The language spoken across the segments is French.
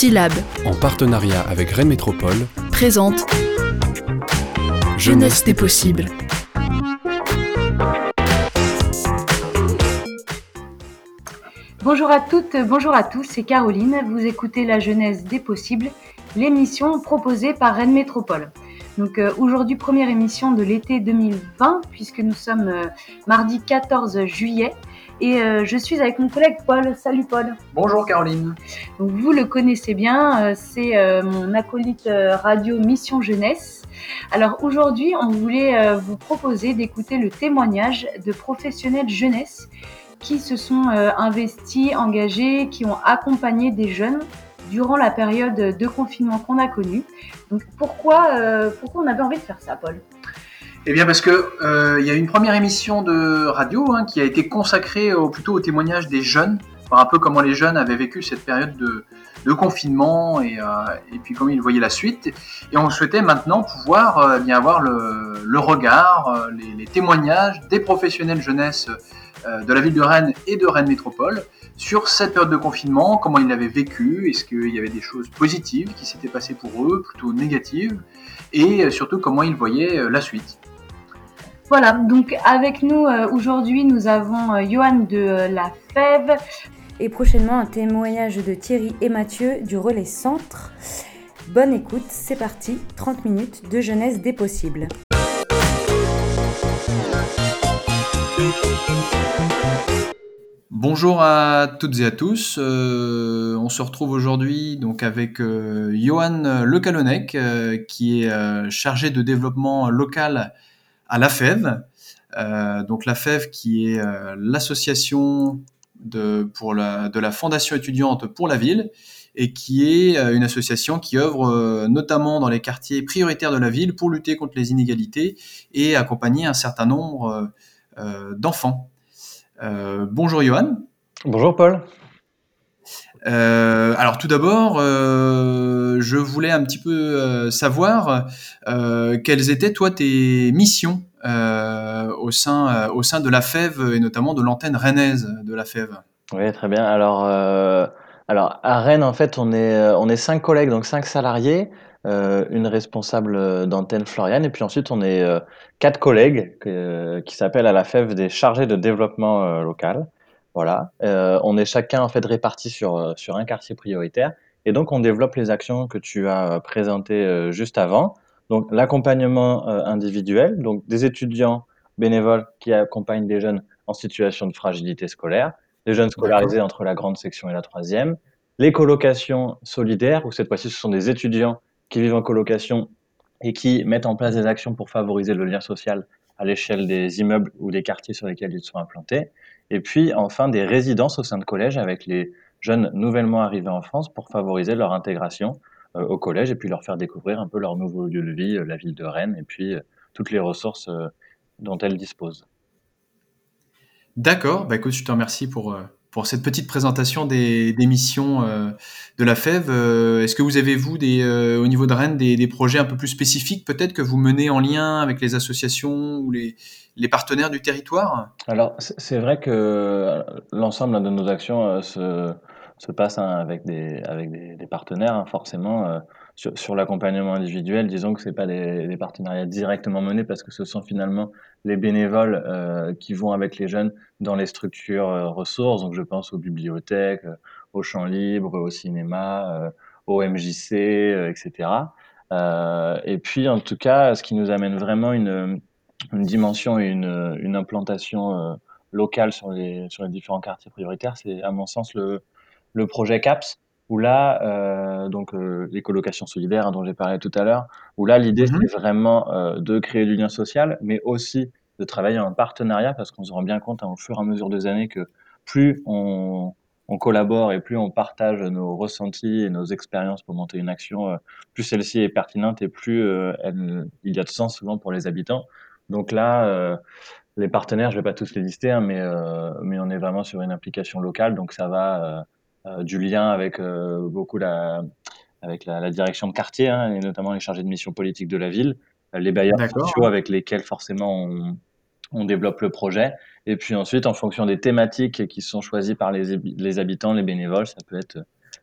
Syllab, en partenariat avec Rennes Métropole, présente Jeunesse des possibles. Bonjour à toutes, bonjour à tous, c'est Caroline. Vous écoutez La Jeunesse des possibles, l'émission proposée par Rennes Métropole. Donc euh, aujourd'hui, première émission de l'été 2020, puisque nous sommes euh, mardi 14 juillet. Et euh, je suis avec mon collègue Paul. Salut Paul. Bonjour Caroline. Donc, vous le connaissez bien, euh, c'est euh, mon acolyte radio Mission Jeunesse. Alors aujourd'hui, on voulait euh, vous proposer d'écouter le témoignage de professionnels jeunesse qui se sont investis, engagés, qui ont accompagné des jeunes durant la période de confinement qu'on a connue. Donc pourquoi, pourquoi on avait envie de faire ça, Paul? Eh bien parce que euh, il y a une première émission de radio hein, qui a été consacrée plutôt au témoignage des jeunes, voir un peu comment les jeunes avaient vécu cette période de, confinement et, euh, et puis comment ils voyaient la suite. Et on souhaitait maintenant pouvoir euh, bien avoir le, regard, les, les témoignages des professionnels jeunesse de la ville de Rennes et de Rennes Métropole sur cette période de confinement, comment ils l'avaient vécu, est-ce qu'il y avait des choses positives qui s'étaient passées pour eux, plutôt négatives, et surtout comment ils voyaient la suite. Voilà, donc avec nous euh, aujourd'hui, nous avons euh, Johan de euh, la Fève. Et prochainement, un témoignage de Thierry et Mathieu du Relais Centre. Bonne écoute, c'est parti, 30 minutes de jeunesse des possibles. Bonjour à toutes et à tous. Euh, on se retrouve aujourd'hui donc avec euh, Johan Lecalonnec, euh, qui est euh, chargé de développement local à La Fève. Euh, donc La Fève, qui est euh, l'association de la fondation étudiante pour la ville et qui est euh, une association qui œuvre notamment dans les quartiers prioritaires de la ville pour lutter contre les inégalités et accompagner un certain nombre d'enfants. Bonjour Johan. Bonjour Paul. Euh, alors tout d'abord, euh, je voulais un petit peu euh, savoir quelles étaient toi tes missions au sein au sein de la Fève et notamment de l'antenne rennaise de la Fève? Oui, très bien. Alors, à Rennes, en fait, on est, on est cinq collègues, donc cinq salariés, une responsable d'antenne Floriane, et puis ensuite on est quatre collègues qui s'appellent à la FEV des chargés de développement local. Voilà. Euh, on est chacun en fait répartis sur, euh, sur un quartier prioritaire, et donc on développe les actions que tu as euh, présentées juste avant. Donc l'accompagnement individuel, donc des étudiants bénévoles qui accompagnent des jeunes en situation de fragilité scolaire, des jeunes scolarisés entre la grande section et la troisième, les colocations solidaires, où cette fois-ci ce sont des étudiants qui vivent en colocation et qui mettent en place des actions pour favoriser le lien social à l'échelle des immeubles ou des quartiers sur lesquels ils sont implantés. Et puis enfin des résidences au sein de collèges avec les jeunes nouvellement arrivés en France pour favoriser leur intégration euh, au collège et puis leur faire découvrir un peu leur nouveau lieu de vie, euh, la ville de Rennes et puis euh, toutes les ressources dont elle dispose. D'accord. Bah écoute, je te remercie pour pour cette petite présentation des, des missions euh, de la Fève. Euh, Est-ce que vous avez vous des euh, au niveau de Rennes des, des projets un peu plus spécifiques peut-être que vous menez en lien avec les associations ou les les partenaires du territoire? Alors, c'est vrai que euh, l'ensemble de nos actions euh, se, se passe hein, avec des, avec des, partenaires, hein, forcément. Sur l'accompagnement individuel, disons que c'est pas des, partenariats directement menés parce que ce sont finalement les bénévoles euh, qui vont avec les jeunes dans les structures euh, ressources. Donc, je pense aux bibliothèques, euh, aux champs libres, au cinéma, au MJC, etc. Et puis, en tout cas, ce qui nous amène vraiment une dimension et une, implantation locale sur les, différents quartiers prioritaires, c'est à mon sens le projet CAPS, où là, euh, donc euh, les colocations solidaires hein, dont j'ai parlé tout à l'heure, où là l'idée Mhm. c'est vraiment euh, de créer du lien social, mais aussi de travailler en partenariat, parce qu'on se rend bien compte hein, au fur et à mesure des années que plus on, on collabore et plus on partage nos ressentis et nos expériences pour monter une action, euh, plus celle-ci est pertinente et plus euh, elle, il y a de sens souvent pour les habitants. Donc là, euh, les partenaires, je vais pas tous les lister, hein, mais, mais on est vraiment sur une implication locale, donc ça va du lien avec euh, beaucoup la, avec la, la direction de quartier, hein, et notamment les chargés de mission politique de la ville, euh, les bailleurs sociaux avec lesquels forcément on, on développe le projet, et puis ensuite en fonction des thématiques qui sont choisies par les, les habitants, les bénévoles, ça peut être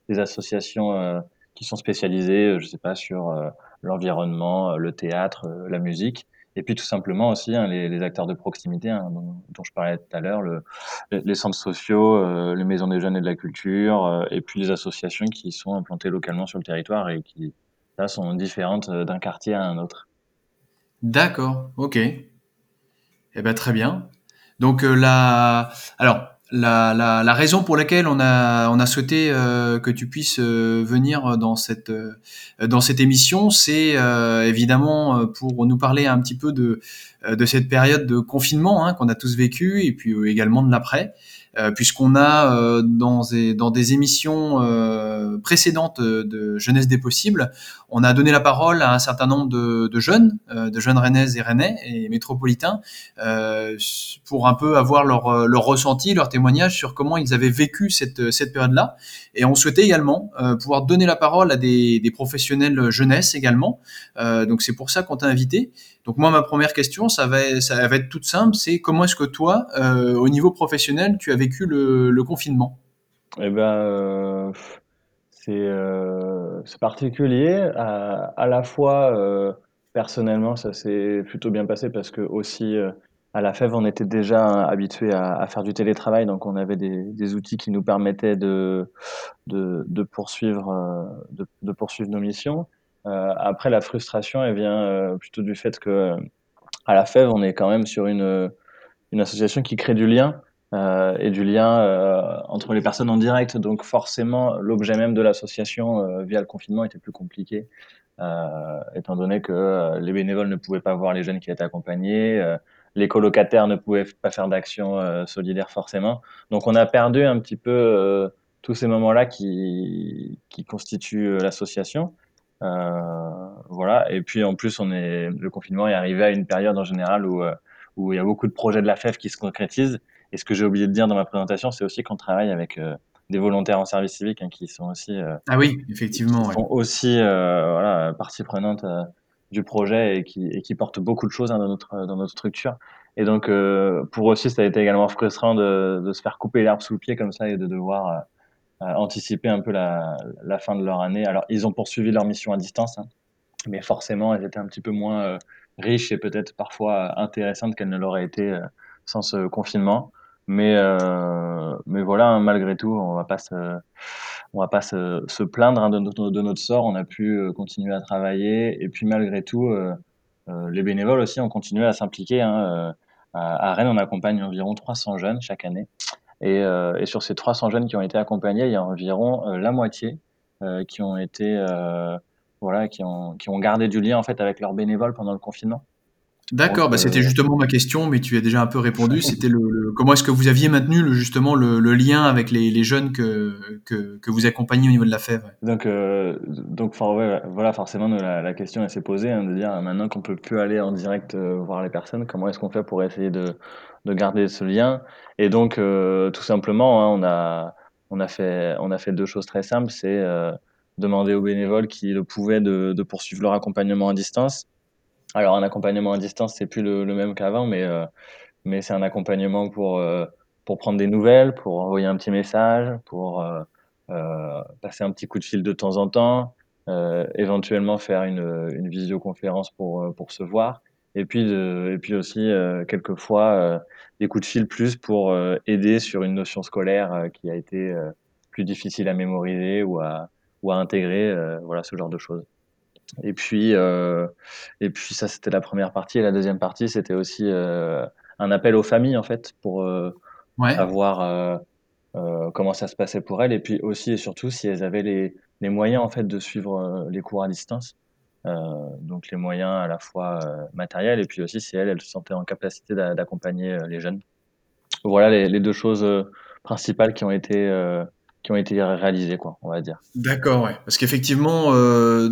des associations qui sont spécialisées, je sais pas, sur l'environnement, le théâtre, la musique. Et puis tout simplement aussi hein, les, acteurs de proximité hein, dont, je parlais tout à l'heure, le, les centres sociaux, euh, les maisons des jeunes et de la culture, euh, et puis les associations qui sont implantées localement sur le territoire et qui là sont différentes euh, d'un quartier à un autre. D'accord, ok. Eh ben très bien. Donc euh, là, alors la, la, raison pour laquelle on a, on a souhaité euh, que tu puisses euh, venir dans cette, euh, dans cette émission, c'est évidemment pour nous parler un petit peu de, de cette période de confinement hein, qu'on a tous vécu et puis également de l'après. Euh, puisqu'on a euh, dans, des, dans des émissions euh, précédentes de Jeunesse des possibles, on a donné la parole à un certain nombre de, de jeunes, de jeunes rennaises et rennais et métropolitains, pour un peu avoir leur, leur ressenti, leur témoignage sur comment ils avaient vécu cette, cette période-là. Et on souhaitait également pouvoir donner la parole à des, des professionnels jeunesse également. donc c'est pour ça qu'on t'a invité. Donc moi, ma première question, ça va, être toute simple, c'est comment est-ce que toi, euh, au niveau professionnel, tu as vécu le, confinement? Eh ben, euh, c'est euh, particulier. À, la fois, personnellement, ça s'est plutôt bien passé parce que aussi à la FEV, on était déjà habitué à, faire du télétravail, donc on avait des, outils qui nous permettaient de poursuivre nos missions. Euh, après, la frustration, vient euh, plutôt du fait que à la FEV, on est quand même sur une, association qui crée du lien euh, et du lien euh, entre les personnes en direct. Donc forcément, l'objet même de l'association euh, via le confinement était plus compliqué, étant donné que les bénévoles ne pouvaient pas voir les jeunes qui étaient accompagnés, les colocataires ne pouvaient pas faire d'action solidaire forcément. Donc on a perdu un petit peu tous ces moments-là qui constituent l'association. Euh, voilà. Et puis en plus, on est le confinement est arrivé à une période en général où euh, où il y a beaucoup de projets de la FEF qui se concrétisent. Et ce que j'ai oublié de dire dans ma présentation, c'est aussi qu'on travaille avec euh, des volontaires en service civique hein, qui sont aussi ah oui effectivement qui sont aussi voilà partie prenante du projet et qui, et qui portent beaucoup de choses hein, dans notre dans notre structure. Et donc pour eux aussi, ça a été également frustrant de, de se faire couper l'herbe sous le pied comme ça et de devoir anticiper un peu la, fin de leur année. Alors, ils ont poursuivi leur mission à distance, hein, mais forcément, elles étaient un petit peu moins euh, riches et peut-être parfois intéressantes qu'elles ne l'auraient été euh, sans ce confinement. Mais, euh, mais voilà, hein, malgré tout, on va pas se, on va pas se, plaindre hein, de, notre, sort. On a pu continuer à travailler et puis malgré tout, les bénévoles aussi ont continué à s'impliquer. À Rennes, on accompagne environ 300 jeunes chaque année. Et, euh, et, sur ces 300 jeunes qui ont été accompagnés, il y a environ euh, la moitié euh, qui ont été voilà, qui ont, qui ont gardé du lien en fait avec leurs bénévoles pendant le confinement. D'accord, bah, c'était justement ma question, mais tu as déjà un peu répondu. C'était le, le, comment est-ce que vous aviez maintenu le, justement le, le, lien avec les, les jeunes que, que, que, vous accompagnez au niveau de la FEV Donc, euh, donc ouais, voilà, forcément, la, la question elle s'est posée hein, de dire maintenant qu'on peut plus aller en direct euh, voir les personnes, comment est-ce qu'on fait pour essayer de, de garder ce lien? Et donc, euh, tout simplement, hein, on a on a fait on a fait deux choses très simples, c'est euh, demander aux bénévoles qui le pouvaient de, de poursuivre leur accompagnement à distance alors un accompagnement à distance, c'est plus le, même qu'avant, mais euh, mais c'est un accompagnement pour euh, pour prendre des nouvelles, pour envoyer un petit message, pour euh, passer un petit coup de fil de temps en temps, éventuellement faire une, une visioconférence pour pour se voir, et puis et puis aussi quelquefois des coups de fil plus pour aider sur une notion scolaire qui a été plus difficile à mémoriser ou à ou à intégrer, voilà ce genre de choses. Et puis, euh, et puis ça, c'était la première partie. Et la deuxième partie, c'était aussi euh, un appel aux familles, en fait, pour euh, ouais. savoir comment ça se passait pour elles. Et puis aussi et surtout, si elles avaient les, les moyens, en fait, de suivre les cours à distance. donc, les moyens à la fois matériels et puis aussi si elles, elles se sentaient en capacité d'accompagner les jeunes. Voilà les, les deux choses principales qui ont été qui ont été réalisés, quoi, on va dire. D'accord, ouais. Parce qu'effectivement, euh,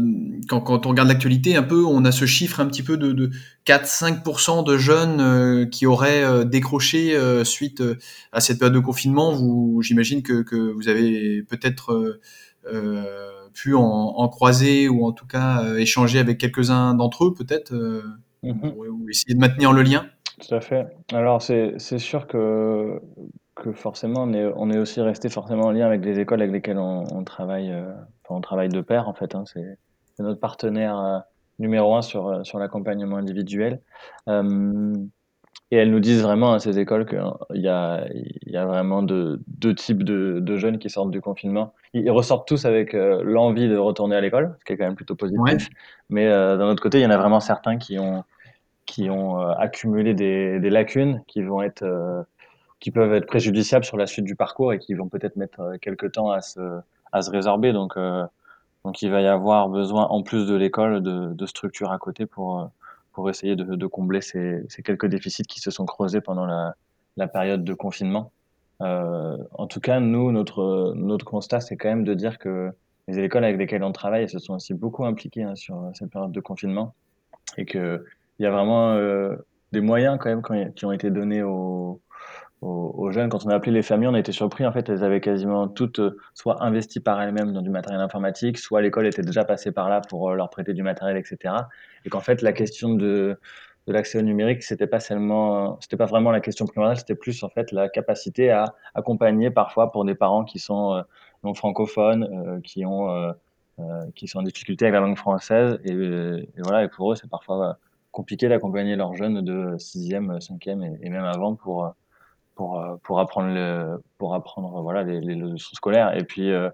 quand, quand, on regarde l'actualité un peu, on a ce chiffre un petit peu de, de 4-5% de jeunes euh, qui auraient euh, décroché euh, suite euh, à cette période de confinement. Vous, j'imagine que, que vous avez peut-être euh, pu en, en, croiser ou en tout cas échanger avec quelques-uns d'entre eux, peut-être, mm -hmm. ou essayer de maintenir le lien. Tout à fait. Alors c'est sûr que que forcément, on est, on est aussi resté forcément en lien avec les écoles avec lesquelles on, travaille, euh, on travaille de pair en fait. Hein, c'est notre partenaire euh, numéro un sur, euh, sur l'accompagnement individuel. et elles nous disent vraiment à ces écoles qu'il y a, il y a vraiment de, deux types de, de, jeunes qui sortent du confinement. Ils, ressortent tous avec l'envie de retourner à l'école, ce qui est quand même plutôt positif. Mais d'un autre côté, il y en a vraiment certains qui ont, qui ont accumulé des, des, lacunes, qui vont être qui peuvent être préjudiciables sur la suite du parcours et qui vont peut-être mettre euh, quelques temps à se, à se résorber. Donc, euh, donc il va y avoir besoin, en plus de l'école, de, de structures à côté pour, euh, pour essayer de, de combler ces, ces, quelques déficits qui se sont creusés pendant la, la période de confinement. Euh, en tout cas, nous, notre, notre constat, c'est quand même de dire que les écoles avec lesquelles on travaille se sont aussi beaucoup impliquées hein, sur cette période de confinement et qu'il y a vraiment euh, des moyens quand même qui ont été donnés aux, aux, jeunes. Quand on a appelé les familles, on a été surpris. En fait, elles avaient quasiment toutes euh, soit investi par elles-mêmes dans du matériel informatique, soit l'école était déjà passée par là pour euh, leur prêter du matériel, etc. Et qu'en fait, la question de, l'accès au numérique, c'était pas seulement, c'était pas vraiment la question primordiale, c'était plus en fait la capacité à accompagner parfois pour des parents qui sont euh, non francophones, qui ont qui sont en difficulté avec la langue française et, voilà et pour eux c'est parfois compliqué d'accompagner leurs jeunes de 6e, 5e et, et même avant pour pour, euh, pour apprendre, pour apprendre voilà, les, les leçons scolaires. Et puis, euh,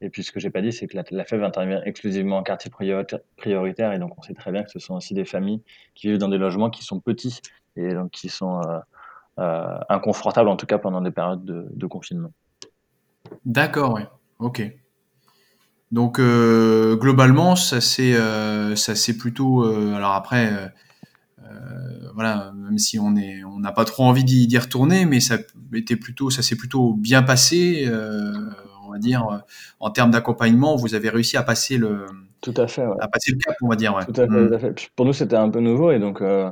et puis ce que j'ai pas dit, c'est que la, la FEV intervient exclusivement en quartier prioritaire. Et donc, on sait très bien que ce sont aussi des familles qui vivent dans des logements qui sont petits et donc qui sont euh, euh inconfortables, en tout cas pendant des périodes de, confinement. D'accord, oui. Ok. Donc euh, globalement, euh, ça c'est plutôt. alors après, euh, voilà, même si on est, on n'a pas trop envie d'y retourner, mais ça était plutôt, ça s'est plutôt bien passé, euh, on va dire, en termes d'accompagnement, vous avez réussi à passer le, tout à fait, à passer le cap, on va dire. Ouais. Tout à fait, mm. tout à fait. Pour nous, c'était un peu nouveau et donc, euh,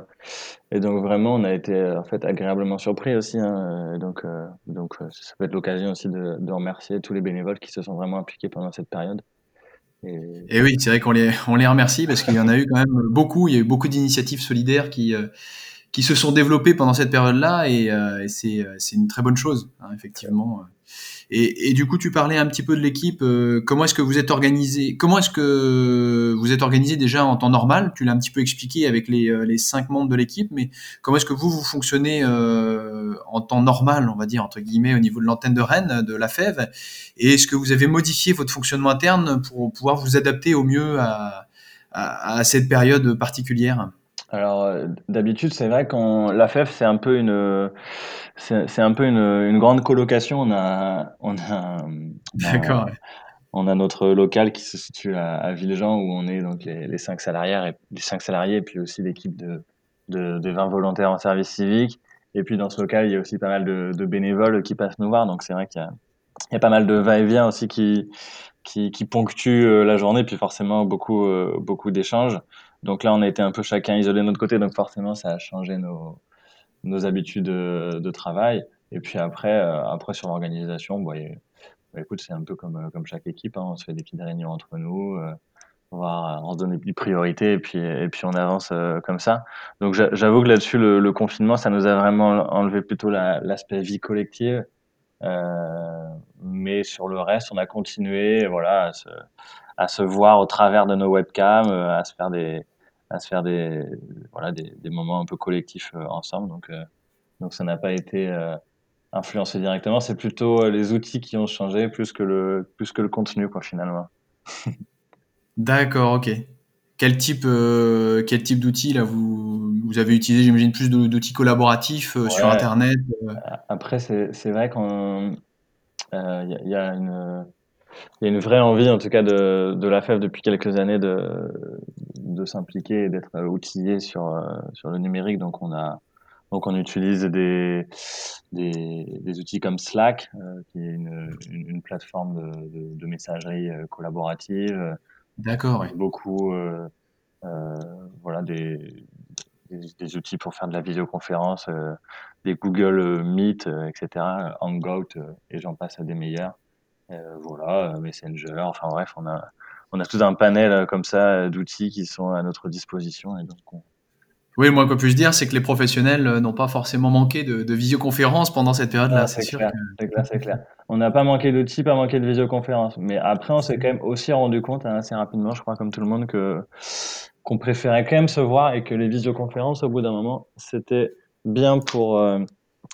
et donc vraiment, on a été en fait agréablement surpris aussi. Hein, donc, euh, donc, ça peut être l'occasion aussi de, de remercier tous les bénévoles qui se sont vraiment impliqués pendant cette période. Et, oui, c'est vrai qu'on les, on les remercie parce qu'il y en a eu quand même beaucoup. Il y a eu beaucoup d'initiatives solidaires qui, euh, qui se sont développées pendant cette période-là et, euh, c'est, c'est une très bonne chose, hein, effectivement. Et, et, du coup, tu parlais un petit peu de l'équipe. Euh, comment est-ce que vous êtes organisé Comment est-ce que vous êtes organisé déjà en temps normal? Tu l'as un petit peu expliqué avec les, euh, les cinq membres de l'équipe, mais comment est-ce que vous vous fonctionnez euh, en temps normal, on va dire entre guillemets, au niveau de l'antenne de Rennes, de la FEV Et est-ce que vous avez modifié votre fonctionnement interne pour pouvoir vous adapter au mieux à, à, à cette période particulière? Alors d'habitude, c'est vrai qu'on la FEF, c'est un peu une c'est un peu une, une, grande colocation. On a, on a, D'accord. On a notre local qui se situe à, à Villejean où on est donc les, les cinq salariés, et, les cinq salariés et puis aussi l'équipe de, de, de 20 volontaires en service civique. Et puis dans ce local, il y a aussi pas mal de, de bénévoles qui passent nous voir. Donc c'est vrai qu'il y a, il y a pas mal de va-et-vient aussi qui, qui, qui ponctuent euh, la journée, puis forcément beaucoup, euh, beaucoup d'échanges. Donc là, on a été un peu chacun isolé de notre côté, donc forcément, ça a changé nos, nos habitudes de, travail. Et puis après, euh, après sur l'organisation, bah, bah, écoute, c'est un peu comme, euh, comme chaque équipe. Hein, on se fait des petites réunions entre nous, euh, on, se donne des priorités et puis, et puis on avance comme ça. Donc j'avoue que là-dessus, le, le, confinement, ça nous a vraiment enlevé plutôt l'aspect vie collective. Euh, mais sur le reste, on a continué voilà, à se, à se voir au travers de nos webcams, à se faire des, à se faire des, voilà, des, des moments un peu collectifs euh, ensemble. Donc, euh, donc ça n'a pas été euh, influencé directement. C'est plutôt les outils qui ont changé plus que le, plus que le contenu, quoi, finalement. D'accord, ok. Quel type, euh, quel type d'outils là vous, vous avez utilisé J'imagine plus d'outils collaboratifs euh, ouais. sur Internet. Euh... Après, c'est vrai qu'il y, y, a une il y a une vraie envie, en tout cas, de, de la FEF depuis quelques années de, de s'impliquer et d'être outillé sur, euh, sur le numérique. Donc, on a, donc on utilise des, des, des outils comme Slack, euh, qui est une, une, une plateforme de, de, de, messagerie euh, collaborative. D'accord. Oui. Beaucoup, euh, euh, voilà, des, des, outils pour faire de la visioconférence, euh, des Google Meet, etc., Hangout, et j'en passe à des meilleurs. Euh, voilà, Messenger, enfin bref, on a, on a tout un panel comme ça d'outils qui sont à notre disposition et donc on, Oui, moi, que puis-je dire, c'est que les professionnels euh, n'ont pas forcément manqué de, de visioconférence pendant cette période-là. c'est clair, c'est clair, c'est clair. On n'a pas manqué d'outils, pas manqué de visioconférence. Mais après, on s'est quand même aussi rendu compte hein, assez rapidement, je crois, comme tout le monde, que qu'on préférait quand même se voir et que les visioconférences, au bout d'un moment, c'était bien pour euh,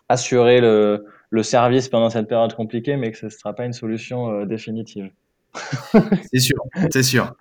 assurer le, le, service pendant cette période compliquée, mais que ce ne sera pas une solution euh, définitive. c'est sûr, c'est sûr.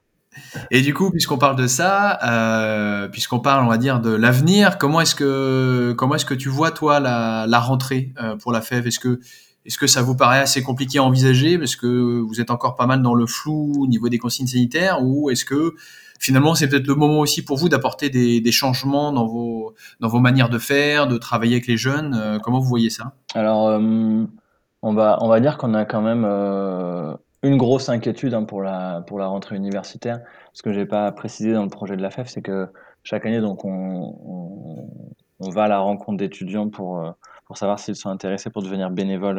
Et du coup, puisqu'on parle de ça, euh, puisqu'on parle, on va dire, de l'avenir, comment est-ce que est-ce que tu vois toi la, rentrée euh, pour la FEV Est-ce que est-ce que ça vous paraît assez compliqué à envisager? Parce que vous êtes encore pas mal dans le flou au niveau des consignes sanitaires ou est-ce que finalement c'est peut-être le moment aussi pour vous d'apporter des, changements dans vos dans vos manières de faire, de travailler avec les jeunes euh, Comment vous voyez ça? Alors euh, on va on va dire qu'on a quand même euh, une grosse inquiétude hein, pour, la, pour la rentrée universitaire. Ce que je n'ai pas précisé dans le projet de la FEF, c'est que chaque année, donc, on, on, va à la rencontre d'étudiants pour, pour savoir s'ils sont intéressés pour devenir bénévoles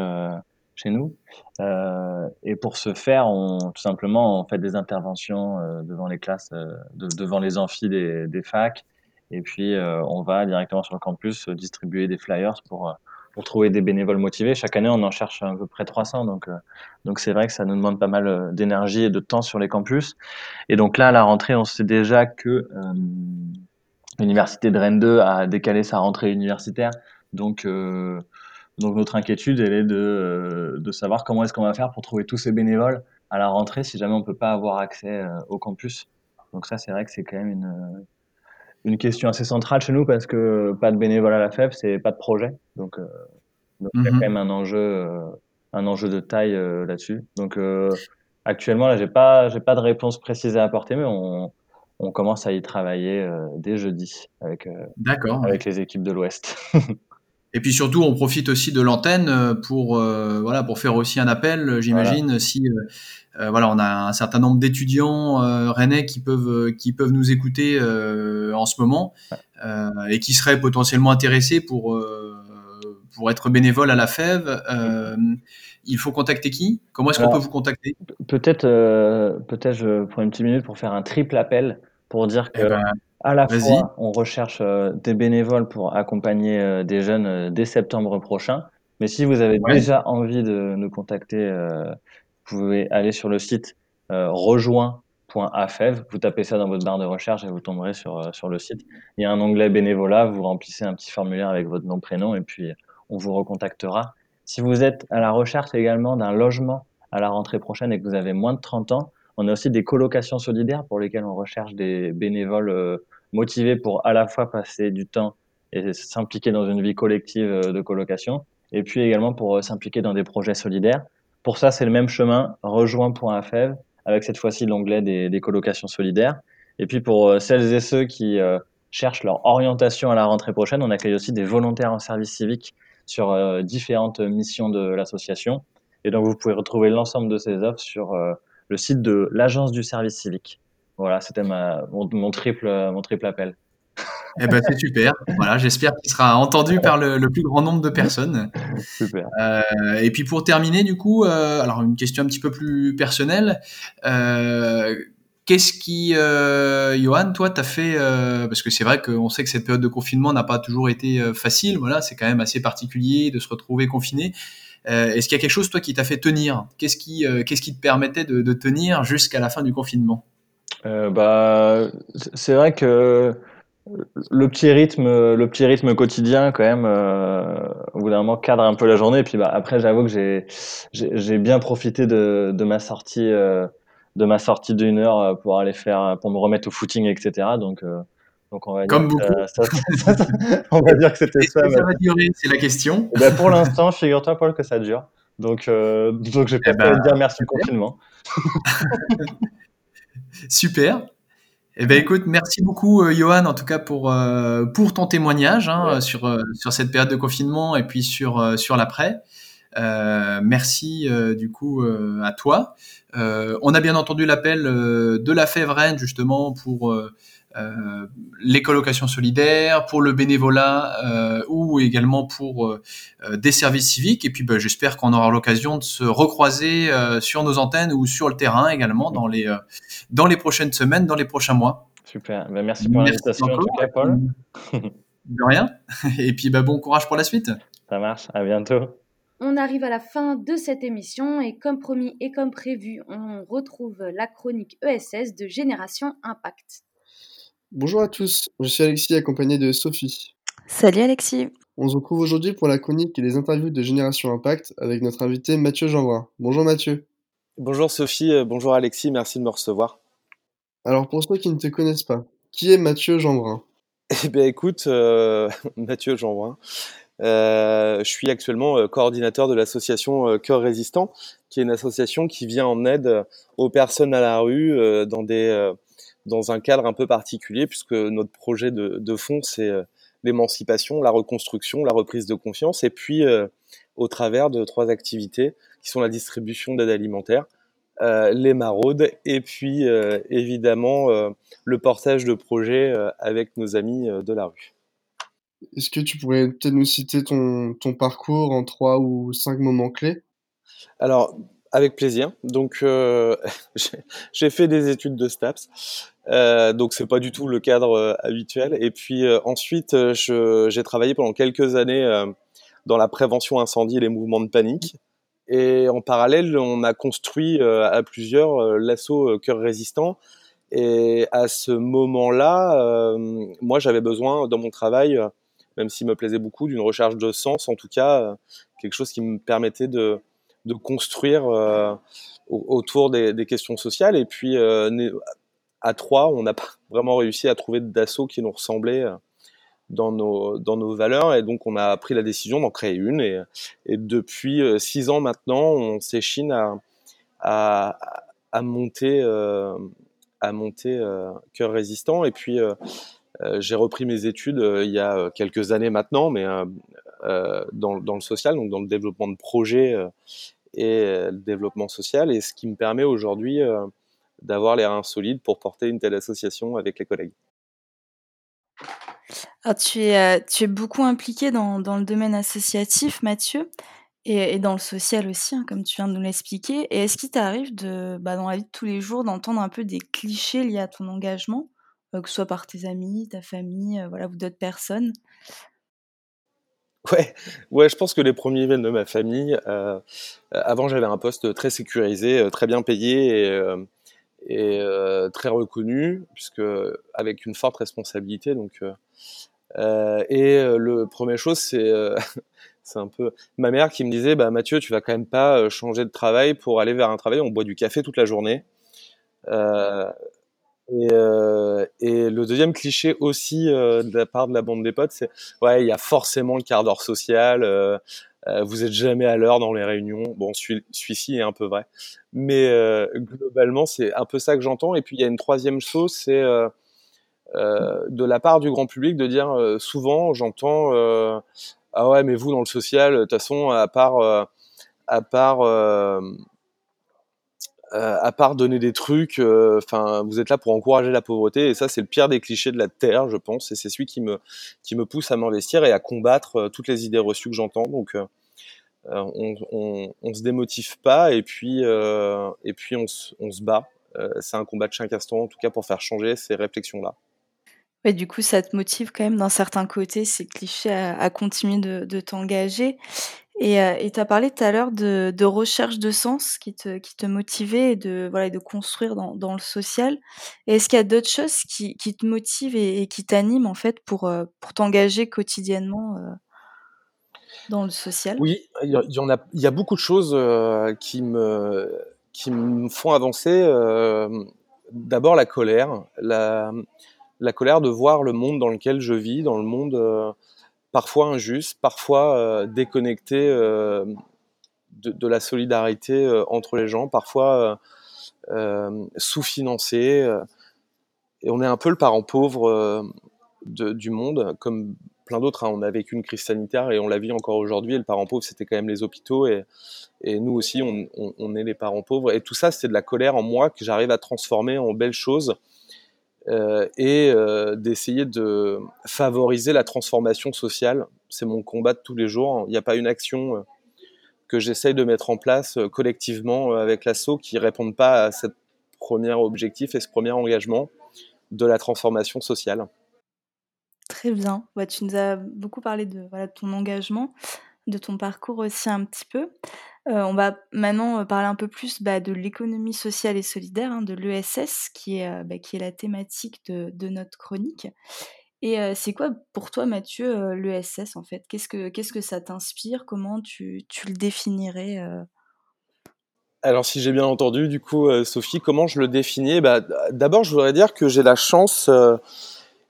chez nous. Euh, et pour ce faire, on, tout simplement, on fait des interventions euh, devant les classes, euh, de, devant les amphis des, facs. Et puis, on va directement sur le campus distribuer des flyers pour pour trouver des bénévoles motivés. Chaque année, on en cherche à peu près 300. Donc, donc c'est vrai que ça nous demande pas mal d'énergie et de temps sur les campus. Et donc là, à la rentrée, on sait déjà que l'université de Rennes 2 a décalé sa rentrée universitaire. Donc, donc notre inquiétude, elle est de, de savoir comment est-ce qu'on va faire pour trouver tous ces bénévoles à la rentrée si jamais on peut pas avoir accès au campus. Donc ça, c'est vrai que c'est quand même une une question assez centrale chez nous parce que pas de bénévoles à la FEB, c'est pas de projet. Donc, euh, donc il y a Mhm. quand même un enjeu, euh, un enjeu de taille euh, là-dessus. Donc euh, actuellement, là, j'ai pas, j'ai pas de réponse précise à apporter, mais on, on commence à y travailler euh, dès jeudi avec, euh, avec les équipes de l'Ouest. Et puis surtout, on profite aussi de l'antenne euh, pour euh, voilà pour faire aussi un appel. euh, J'imagine si euh, voilà on a un certain nombre d'étudiants euh, rennais qui peuvent qui peuvent nous écouter en ce moment et qui seraient potentiellement intéressés pour pour être bénévoles à la FEV. Euh, il faut contacter qui? Comment est-ce qu'on peut vous contacter? Peut-être, peut-être, je prends une petite minute pour faire un triple appel pour dire que Eh ben, à la fois, on recherche euh, des bénévoles pour accompagner euh, des jeunes euh, dès septembre prochain. Mais si vous avez Ouais. déjà envie de nous contacter, vous pouvez aller sur le site rejoins.afev. Vous tapez ça dans votre barre de recherche et vous tomberez sur, sur le site. Il y a un onglet bénévolat, vous remplissez un petit formulaire avec votre nom, prénom et puis on vous recontactera. Si vous êtes à la recherche également d'un logement à la rentrée prochaine et que vous avez moins de 30 ans, on a aussi des colocations solidaires pour lesquelles on recherche des bénévoles euh, motivés pour à la fois passer du temps et s'impliquer dans une vie collective euh, de colocation, et puis également pour euh, s'impliquer dans des projets solidaires. Pour ça, c'est le même chemin, rejoins.afev, avec cette fois-ci l'onglet des, colocations solidaires. Et puis pour celles et ceux qui cherchent leur orientation à la rentrée prochaine, on accueille aussi des volontaires en service civique sur différentes missions de l'association. Et donc vous pouvez retrouver l'ensemble de ces offres sur le site de l'agence du service civique. Voilà, c'était mon, mon, triple, mon triple appel. Eh ben, c'est super. Voilà, j'espère qu'il sera entendu par le, le, plus grand nombre de personnes. Super. Euh, et puis pour terminer, du coup, euh, alors une question un petit peu plus personnelle. Euh, Qu'est-ce qui, Johan, toi, t'as fait Parce que c'est vrai qu'on sait que cette période de confinement n'a pas toujours été facile. Voilà, c'est quand même assez particulier de se retrouver confiné. Euh, Est-ce qu'il y a quelque chose, toi, qui t'a fait tenir? Qu'est-ce qui, euh, qu'est-ce qui te permettait de, tenir jusqu'à la fin du confinement? Euh, Bah, c'est vrai que le petit rythme, le petit rythme quotidien, quand même, euh, au bout d'un moment, cadre un peu la journée. Puis, bah, après, j'avoue que j'ai, j'ai bien profité de, ma sortie. De ma sortie d'une heure pour aller faire, pour me remettre au footing, etc. Donc, donc on va Comme dire beaucoup. Que ça, ça, ça, on va dire que c'était ça. Que ça va durer, c'est la question. Ben pour l'instant, figure-toi, Paul, que ça dure. Donc, euh, donc pas eh ben, dire merci super. confinement. super. Eh ben écoute, merci beaucoup euh, Johan en tout cas pour euh, pour ton témoignage hein, ouais. sur euh, sur cette période de confinement et puis sur euh, sur l'après. Merci du coup à toi. on a bien entendu l'appel de la Févraine justement pour les colocations solidaires, pour le bénévolat ou également pour des services civiques. Et puis ben, j'espère qu'on aura l'occasion de se recroiser sur nos antennes ou sur le terrain également dans les dans les prochaines semaines, dans les prochains mois. Super. Ben, merci pour l'invitation Paul. De rien. Et puis bah, bon courage pour la suite. Ça marche. À bientôt. On arrive à la fin de cette émission et comme promis et comme prévu, on retrouve la chronique ESS de Génération Impact. Bonjour à tous, je suis Alexis accompagné de Sophie. Salut Alexis. On se retrouve aujourd'hui pour la chronique et les interviews de Génération Impact avec notre invité Mathieu Jeanbrun. Bonjour Mathieu. Bonjour Sophie, euh, bonjour Alexis, merci de me recevoir. Alors pour ceux qui ne te connaissent pas, qui est Mathieu Jeanbrun Eh bien écoute, euh, Mathieu Jeanbrun, euh, je suis actuellement euh, coordinateur de l'association Cœur Résistant, qui est une association qui vient en aide aux personnes à la rue dans des dans un cadre un peu particulier, puisque notre projet de, de fond c'est l'émancipation, la reconstruction, la reprise de confiance, et puis au travers de trois activités qui sont la distribution d'aide alimentaire, euh, les maraudes et puis euh, évidemment euh, le portage de projets avec nos amis de la rue. Est-ce que tu pourrais peut-être nous citer ton, ton, parcours en trois ou cinq moments clés? Alors, avec plaisir. Donc, euh, j'ai fait des études de STAPS, euh, donc c'est pas du tout le cadre euh, habituel. Et puis euh, ensuite, j'ai travaillé pendant quelques années dans la prévention incendie et les mouvements de panique. Et en parallèle, on a construit à plusieurs l'assaut cœur résistant. Et à ce moment-là, moi, j'avais besoin dans mon travail même s'il me plaisait beaucoup, d'une recherche de sens, en tout cas, euh, quelque chose qui me permettait de, de construire euh, autour des, questions sociales. Et puis, euh, à trois, on n'a pas vraiment réussi à trouver d'assauts qui nous ressemblaient dans nos, dans nos valeurs. Et donc, on a pris la décision d'en créer une. Et, depuis six ans maintenant, on s'échine à, à, monter, monter Cœur Résistant. Et puis, euh, j'ai repris mes études euh, il y a euh, quelques années maintenant, mais dans, dans, le social, donc dans le développement de projets et le développement social, et ce qui me permet aujourd'hui d'avoir les reins solides pour porter une telle association avec les collègues. Alors, tu, es, tu es beaucoup impliqué dans, dans le domaine associatif, Mathieu, et, dans le social aussi, hein, comme tu viens de nous l'expliquer. Et est-ce qu'il t'arrive, de, bah, dans la vie de tous les jours, d'entendre un peu des clichés liés à ton engagement euh, que ce soit par tes amis, ta famille, euh, voilà, ou d'autres personnes? Ouais, ouais, je pense que les premiers viennent de ma famille. Euh, avant, j'avais un poste très sécurisé, très bien payé et, et très reconnu, puisque avec une forte responsabilité. Donc, euh, et le première chose, c'est c'est un peu ma mère qui me disait, bah Mathieu, tu vas quand même pas changer de travail pour aller vers un travail. On boit du café toute la journée. Euh, et, euh, et, le deuxième cliché aussi euh, de la part de la bande des potes, c'est ouais, il y a forcément le quart d'heure social. Euh, euh vous êtes jamais à l'heure dans les réunions. Bon, celui-ci est un peu vrai, mais euh, globalement, c'est un peu ça que j'entends. Et puis il y a une troisième chose, c'est de la part du grand public de dire souvent, j'entends ah ouais, mais vous dans le social, de toute façon, à part à part euh, à part donner des trucs, euh, enfin, vous êtes là pour encourager la pauvreté, et ça, c'est le pire des clichés de la terre, je pense, et c'est celui qui me qui me pousse à m'investir et à combattre euh, toutes les idées reçues que j'entends. Donc, on, on, on, se démotive pas, et puis et puis on, on se bat. c'est un combat de chaque instant, en tout cas, pour faire changer ces réflexions-là. Ouais, du coup, ça te motive quand même d'un certain côté, ces clichés, à, continuer de t'engager. Et euh, tu as parlé tout à l'heure de, recherche de sens qui te, qui te motivait et de, voilà, de construire dans, le social. Est-ce qu'il y a d'autres choses qui, te motivent et, qui t'animent en fait pour, euh, pour t'engager quotidiennement euh, dans le social? Oui, il y, a, il y a beaucoup de choses qui, me, qui me font avancer. D'abord la colère, la, la colère de voir le monde dans lequel je vis, dans le monde parfois injuste, parfois euh, déconnecté euh, de, la solidarité euh, entre les gens, parfois sous-financé. et on est un peu le parent pauvre du monde, comme plein d'autres. Hein. On a vécu une crise sanitaire et on la vit encore aujourd'hui. Et le parent pauvre, c'était quand même les hôpitaux. Et, nous aussi, on, on, est les parents pauvres. Et tout ça, c'est de la colère en moi que j'arrive à transformer en belles choses et euh, d'essayer de favoriser la transformation sociale. C'est mon combat de tous les jours. Il n'y a pas une action euh, que j'essaye de mettre en place collectivement avec l'assaut qui ne répondent pas à ce premier objectif et ce premier engagement. de la transformation sociale. Très bien. Ouais, tu nous as beaucoup parlé de ton engagement, de ton parcours aussi un petit peu. Euh, on va maintenant parler un peu plus bah, de l'économie sociale et solidaire, hein, de l'ESS, qui, est, bah, qui est la thématique de, notre chronique. Et c'est quoi pour toi, Mathieu, l'ESS en fait? Qu'est-ce que que ça t'inspire? Comment tu, tu, le définirais Alors, si j'ai bien entendu, du coup, Sophie, comment je le définis? Bah, D'abord, je voudrais dire que j'ai la chance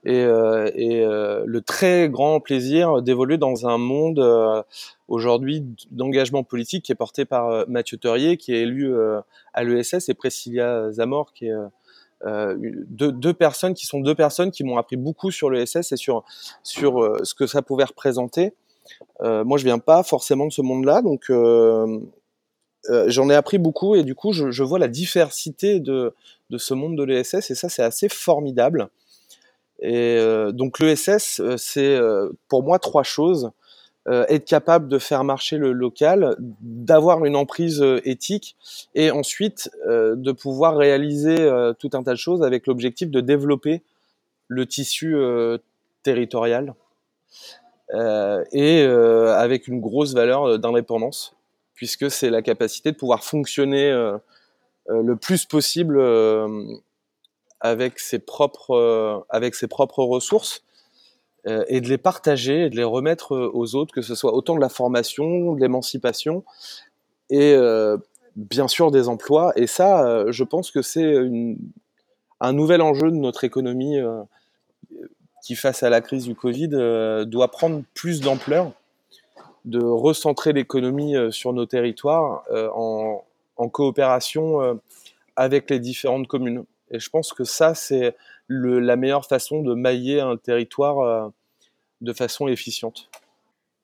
et, et le très grand plaisir d'évoluer dans un monde aujourd'hui d'engagement politique qui est porté par Mathieu Teurier, qui est élu à l'ESS, et Priscilla Zamor, qui est euh, deux, deux, personnes qui sont deux personnes qui m'ont appris beaucoup sur le SS et sur sur euh, ce que ça pouvait représenter. Euh, moi, je viens pas forcément de ce monde-là, donc euh, euh, j'en ai appris beaucoup et du coup, je, je vois la diversité de de ce monde de l'ESS et ça, c'est assez formidable. Et donc l'ESS, c'est pour moi trois choses. Euh, être capable de faire marcher le local, d'avoir une emprise euh, éthique et ensuite euh, de pouvoir réaliser tout un tas de choses avec l'objectif de développer le tissu territorial et avec une grosse valeur d'indépendance puisque c'est la capacité de pouvoir fonctionner le plus possible avec ses propres avec ses propres ressources euh, et de les partager et de les remettre euh, aux autres, que ce soit autant de la formation, de l'émancipation et euh, bien sûr des emplois. Et ça, je pense que c'est un nouvel enjeu de notre économie qui, face à la crise du Covid, doit prendre plus d'ampleur, de recentrer l'économie sur nos territoires en, coopération avec les différentes communes. Et je pense que ça, c'est la meilleure façon de mailler un territoire euh, de façon efficiente.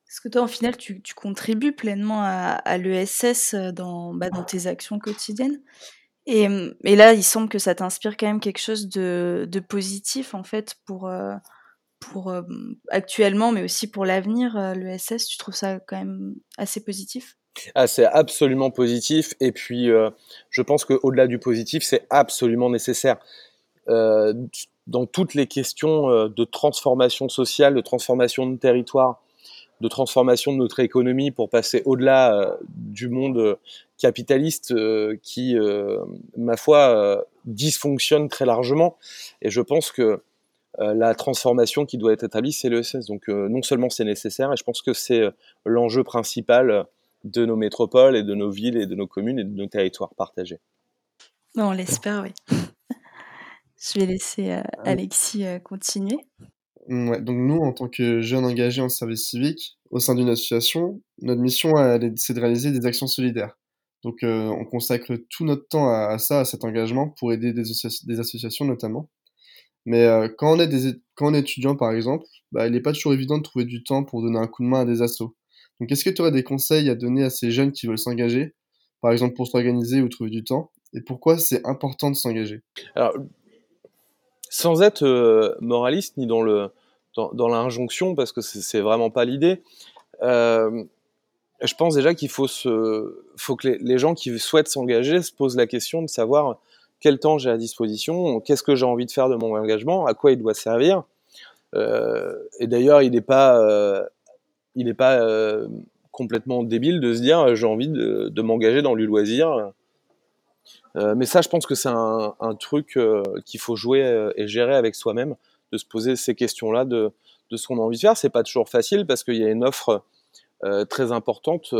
Est-ce que toi, en final, tu, contribues pleinement à, l'ESS euh, dans, bah, dans tes actions quotidiennes? Et, là, il semble que ça t'inspire quand même quelque chose de, positif, en fait, euh, pour actuellement, mais aussi pour l'avenir, l'ESS. Tu trouves ça quand même assez positif? Ah, c'est absolument positif. Et puis, je pense qu'au-delà du positif, c'est absolument nécessaire. Euh, dans toutes les questions euh, de transformation sociale, de transformation de territoire, de transformation de notre économie pour passer au-delà euh, du monde capitaliste qui, ma foi, dysfonctionne très largement. Et je pense que la transformation qui doit être établie, c'est l'ESS. Donc non seulement c'est nécessaire, et je pense que c'est l'enjeu principal de nos métropoles et de nos villes et de nos communes et de nos territoires partagés. On l'espère, oui. Je vais laisser euh, Alexis euh, continuer. Ouais, donc nous, en tant que jeunes engagés en service civique au sein d'une association, notre mission, c'est de réaliser des actions solidaires. Donc euh, on consacre tout notre temps à, ça, à cet engagement, pour aider des, des associations notamment. Mais quand, on est des, quand on est étudiant, par exemple, bah, il n'est pas toujours évident de trouver du temps pour donner un coup de main à des assos. Donc est-ce que tu aurais des conseils à donner à ces jeunes qui veulent s'engager, par exemple pour s'organiser ou trouver du temps? Et pourquoi c'est important de s'engager? Alors, sans être euh, moraliste ni dans le dans, dans l'injonction parce que c'est vraiment pas l'idée. Euh, je pense déjà qu'il faut se, faut que les, gens qui souhaitent s'engager se posent la question de savoir quel temps j'ai à disposition, qu'est-ce que j'ai envie de faire de mon engagement, à quoi il doit servir. Euh, et d'ailleurs, il n'est pas, il n'est pas euh, complètement débile de se dire j'ai envie de, m'engager dans le loisir euh, mais ça, je pense que c'est un, truc euh, qu'il faut jouer euh, et gérer avec soi-même, de se poser ces questions-là de, ce qu'on a envie de faire. C'est pas toujours facile parce qu'il y a une offre euh, très importante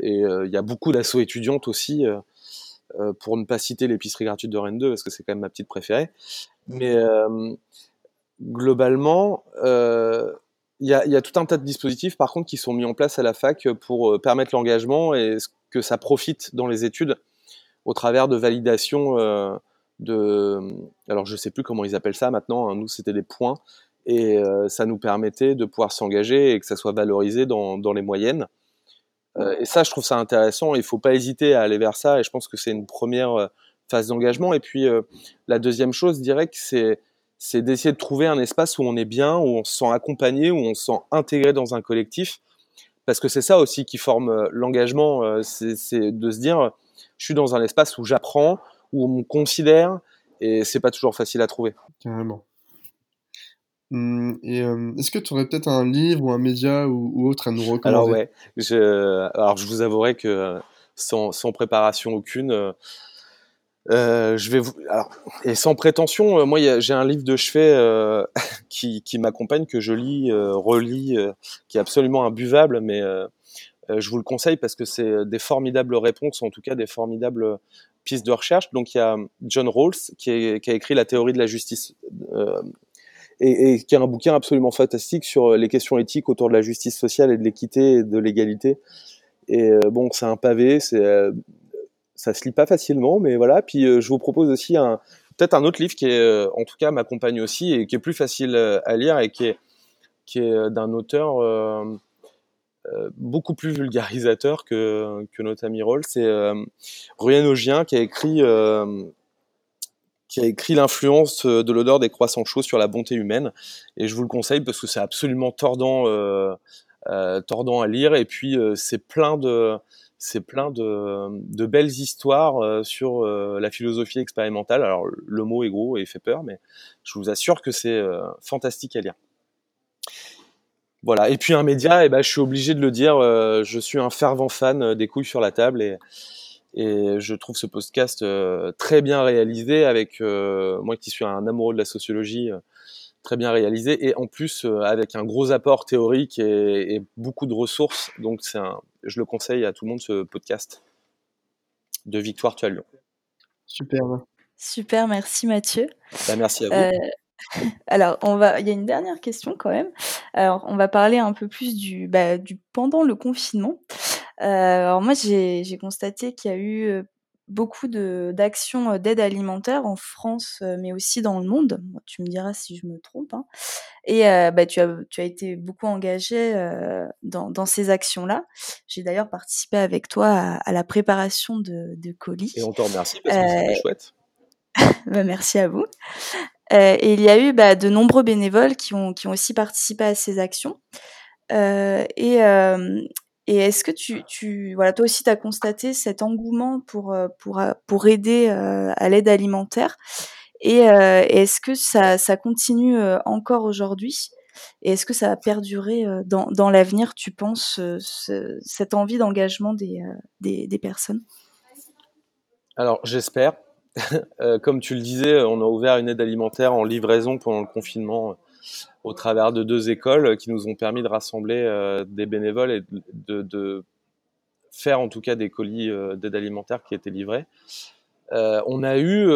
et il y a beaucoup d'assauts étudiantes aussi, pour ne pas citer l'épicerie gratuite de Rennes 2 parce que c'est quand même ma petite préférée. Mais globalement, il y a, y, a, tout un tas de dispositifs par contre qui sont mis en place à la fac pour permettre l'engagement et que ça profite dans les études au travers de validation euh, de, alors je sais plus comment ils appellent ça maintenant, hein, nous c'était des points, et euh, ça nous permettait de pouvoir s'engager et que ça soit valorisé dans, dans les moyennes. Euh, et ça, je trouve ça intéressant. Il faut pas hésiter à aller vers ça. Et je pense que c'est une première phase d'engagement. Et puis la deuxième chose, je dirais que c'est c'est d'essayer de trouver un espace où on est bien, où on se sent accompagné, où on se sent intégré dans un collectif. Parce que c'est ça aussi qui forme l'engagement, c'est de se dire je suis dans un espace où j'apprends, où on me considère, et c'est pas toujours facile à trouver. Carrément. Mmh, et est-ce que tu aurais peut-être un livre ou un média ou, autre à nous recommander? Alors ouais, je, alors je vous avouerai que sans, sans préparation aucune, euh, je vais vous... Alors, et sans prétention, euh, moi j'ai un livre de chevet euh, qui, qui m'accompagne, que je lis, euh, relis, qui est absolument imbuvable, mais je vous le conseille parce que c'est des formidables réponses, en tout cas des formidables pistes de recherche. Donc il y a John Rawls qui, est, qui a écrit La théorie de la justice. Et, et, qui a un bouquin absolument fantastique sur les questions éthiques autour de la justice sociale et de l'équité et de l'égalité. Et bon, c'est un pavé, c'est ça se lit pas facilement, mais voilà. Puis euh, je vous propose aussi peut-être un autre livre qui est, euh, en tout cas, m'accompagne aussi et qui est plus facile euh, à lire et qui est d'un auteur beaucoup plus vulgarisateur que, notre ami Roll. C'est Ruyen Ogien qui a écrit qui écrit l'influence de l'odeur des croissants chauds sur la bonté humaine. Et je vous le conseille parce que c'est absolument tordant, tordant à lire. Et puis c'est plein de c'est plein de, de, belles histoires euh, sur euh, la philosophie expérimentale. Alors le mot est gros et fait peur, mais je vous assure que c'est euh, fantastique à lire. Voilà. Et puis un média, eh ben, je suis obligé de le dire, je suis un fervent fan des couilles sur la table et, et je trouve ce podcast très bien réalisé avec moi qui suis un amoureux de la sociologie très bien réalisé et en plus euh, avec un gros apport théorique et, beaucoup de ressources. Donc c'est un, je le conseille à tout le monde ce podcast de Victoire tu Lyon. Super. Super, merci Mathieu. Bah, merci à vous. Euh, alors, on va, il y a une dernière question quand même. Alors, on va parler un peu plus du, bah, du pendant le confinement. Euh, alors moi, j'ai constaté qu'il y a eu beaucoup d'actions d'aide alimentaire en France, mais aussi dans le monde. Tu me diras si je me trompe. Hein. Et bah, tu, as, tu as été beaucoup engagé dans, dans, ces actions-là. J'ai d'ailleurs participé avec toi à, la préparation de, de, colis. Et on te remercie parce que c'était chouette. bah, merci à vous. et il y a eu bah, de nombreux bénévoles qui ont, qui ont aussi participé à ces actions. Euh, et, et est-ce que tu, voilà, toi aussi, tu as constaté cet engouement pour, euh, pour, euh, pour aider euh, à l'aide alimentaire Et est-ce que ça, ça continue encore aujourd'hui Et est-ce que ça va perdurer dans, dans l'avenir, tu penses, cette envie d'engagement des, des, personnes? Alors, j'espère. Comme tu le disais, on a ouvert une aide alimentaire en livraison pendant le confinement au travers de deux écoles qui nous ont permis de rassembler euh, des bénévoles et de, faire en tout cas des colis euh, d'aide alimentaire qui étaient livrés. Euh, on a eu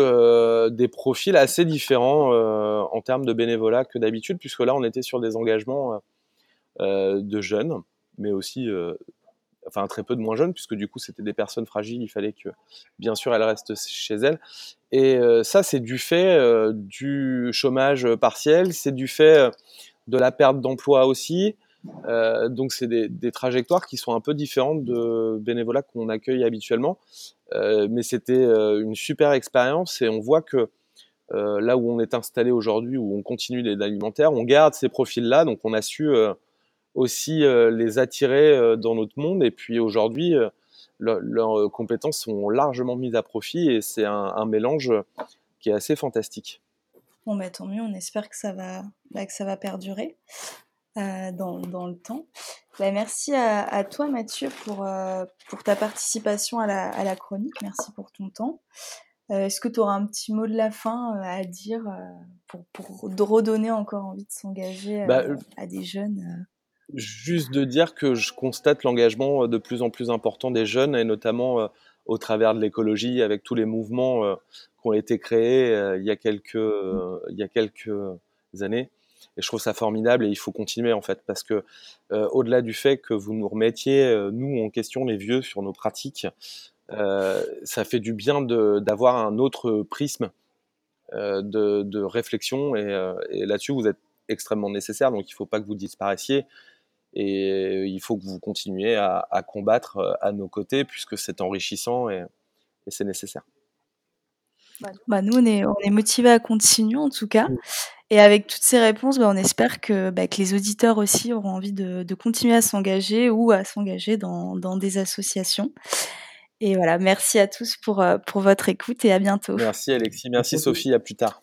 des profils assez différents en termes de bénévolat que d'habitude, puisque là on était sur des engagements de jeunes, mais aussi enfin très peu de moins jeunes, puisque du coup c'était des personnes fragiles, il fallait que bien sûr elles restent chez elles. Et euh, ça c'est du fait euh, du chômage partiel, c'est du fait euh, de la perte d'emploi aussi. donc c'est des, trajectoires qui sont un peu différentes de bénévolat qu'on accueille habituellement, mais c'était une super expérience et on voit que là où on est installé aujourd'hui, où on continue l'aide alimentaire, on garde ces profils-là, donc on a su aussi les attirer dans notre monde. Et puis aujourd'hui, euh, leurs compétences sont largement mises à profit et c'est un, mélange qui est assez fantastique. Bon, bah, tant mieux, on espère que ça va, bah, que ça va perdurer dans, dans, le temps. Bah, merci à, toi, Mathieu, pour, pour ta participation à la, à la, chronique. Merci pour ton temps. Est-ce que tu auras un petit mot de la fin à dire pour, pour redonner encore envie de s'engager à des jeunes Juste de dire que je constate l'engagement euh, de plus en plus important des jeunes et notamment euh, au travers de l'écologie avec tous les mouvements euh, qui ont été créés il y a quelques il y a quelques années. Et je trouve ça formidable et il faut continuer en fait parce que au-delà du fait que vous nous remettiez nous en question les vieux sur nos pratiques ça fait du bien d'avoir un autre prisme de, réflexion et, et là-dessus vous êtes extrêmement nécessaire donc il ne faut pas que vous disparaissiez et il faut que vous continuiez à, combattre euh, à nos côtés puisque c'est enrichissant et, c'est nécessaire. Bah, nous, on est, on est motivés à continuer en tout cas. Et avec toutes ces réponses, bah, on espère que, bah, que, les auditeurs aussi auront envie de, de continuer à s'engager ou à s'engager dans, dans, des associations. Et voilà, merci à tous pour, euh, pour votre écoute et à bientôt. Merci Alexis, merci Sophie, à plus tard.